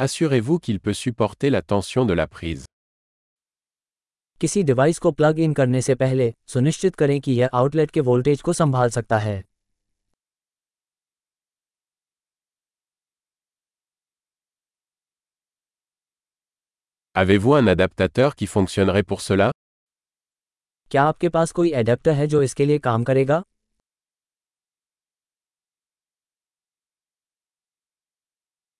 assurez-vous qu'il peut supporter la tension de la prise. किसी डिवाइस को plug in करने से पहले सुनिश्चित करें कि यह आउटलेट के वोल्टेज को संभाल सकता है Avez-vous un adaptateur qui fonctionnerait pour cela क्या आपके पास कोई एडेप्टर है जो इसके लिए काम करेगा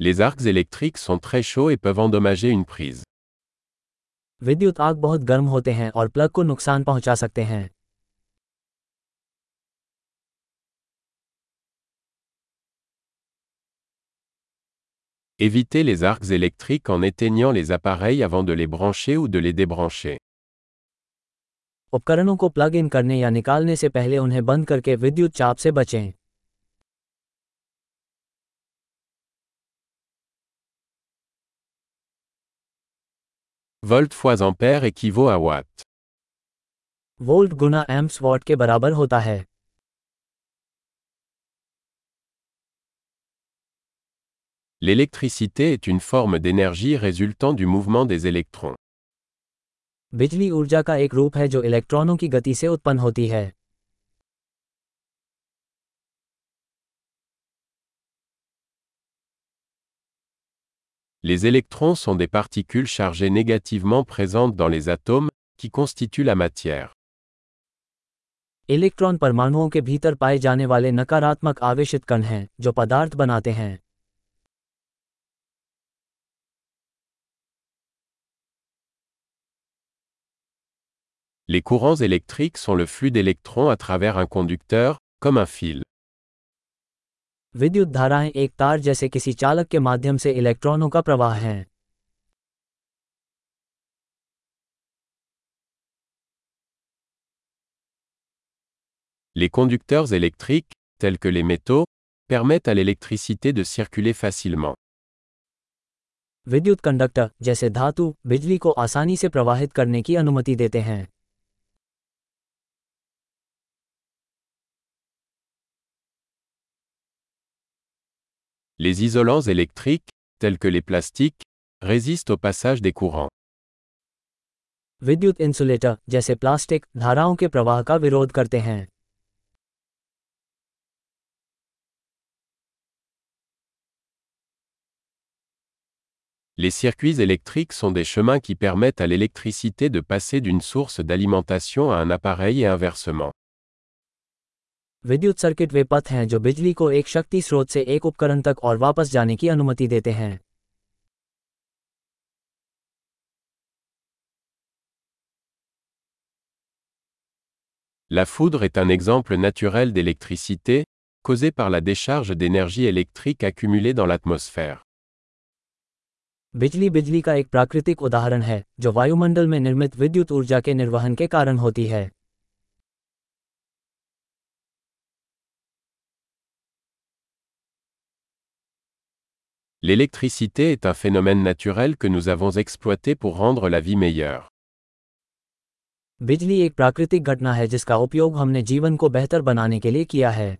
Les arcs électriques sont très chauds et peuvent endommager une prise. विद्युत आग बहुत गर्म होते हैं और प्लग को नुकसान पहुंचा सकते हैं Évitez les arcs électriques en éteignant les appareils avant de les brancher ou de les débrancher. उपकरणों को प्लग इन करने या निकालने से पहले उन्हें बंद करके विद्युत चाप से बचें Volt fois ampère équivaut à watt. Volt Guna amps what के बराबर होता है L'électricité est une forme d'énergie résultant du mouvement des électrons. बिजली ऊर्जा का एक रूप है जो इलेक्ट्रॉनों की गति से उत्पन्न होती है Les électrons sont des particules chargées négativement présentes dans les atomes, qui constituent la matière. Electron परमाणुओं के भीतर पाए जाने वाले नकारात्मक आवेशित कण हैं जो पदार्थ बनाते हैं Les courants électriques sont le flux d'électrons à travers un conducteur, comme un fil. विद्युत धाराएँ एक तार जैसे किसी चालक के माध्यम से इलेक्ट्रॉनों का प्रवाह है Les conducteurs électriques, tels que les métaux, permettent à l'électricité de circuler facilement. विद्युत कंडक्टर जैसे धातु बिजली को आसानी से प्रवाहित करने की अनुमति देते हैं Les isolants électriques, tels que les plastiques, résistent au passage des courants. विद्युत इंसुलेटर जैसे प्लास्टिक धाराओं के प्रवाह का विरोध करते हैं Les circuits électriques sont des chemins qui permettent à l'électricité de passer d'une source d'alimentation à un appareil et inversement. विद्युत सर्किट वे पथ हैं जो बिजली को एक शक्ति स्रोत से एक उपकरण तक और वापस जाने की अनुमति देते हैं La foudre est un exemple naturel d'électricité, causée par la décharge d'énergie électrique accumulée dans l'atmosphère. बिजली बिजली का एक प्राकृतिक उदाहरण है जो वायुमंडल में निर्मित विद्युत ऊर्जा के निर्वहन के कारण होती है L'électricité est un phénomène naturel que nous avons exploité pour rendre la vie meilleure. बिजली एक प्राकृतिक घटना है जिसका उपयोग हमने जीवन को बेहतर बनाने के लिए किया है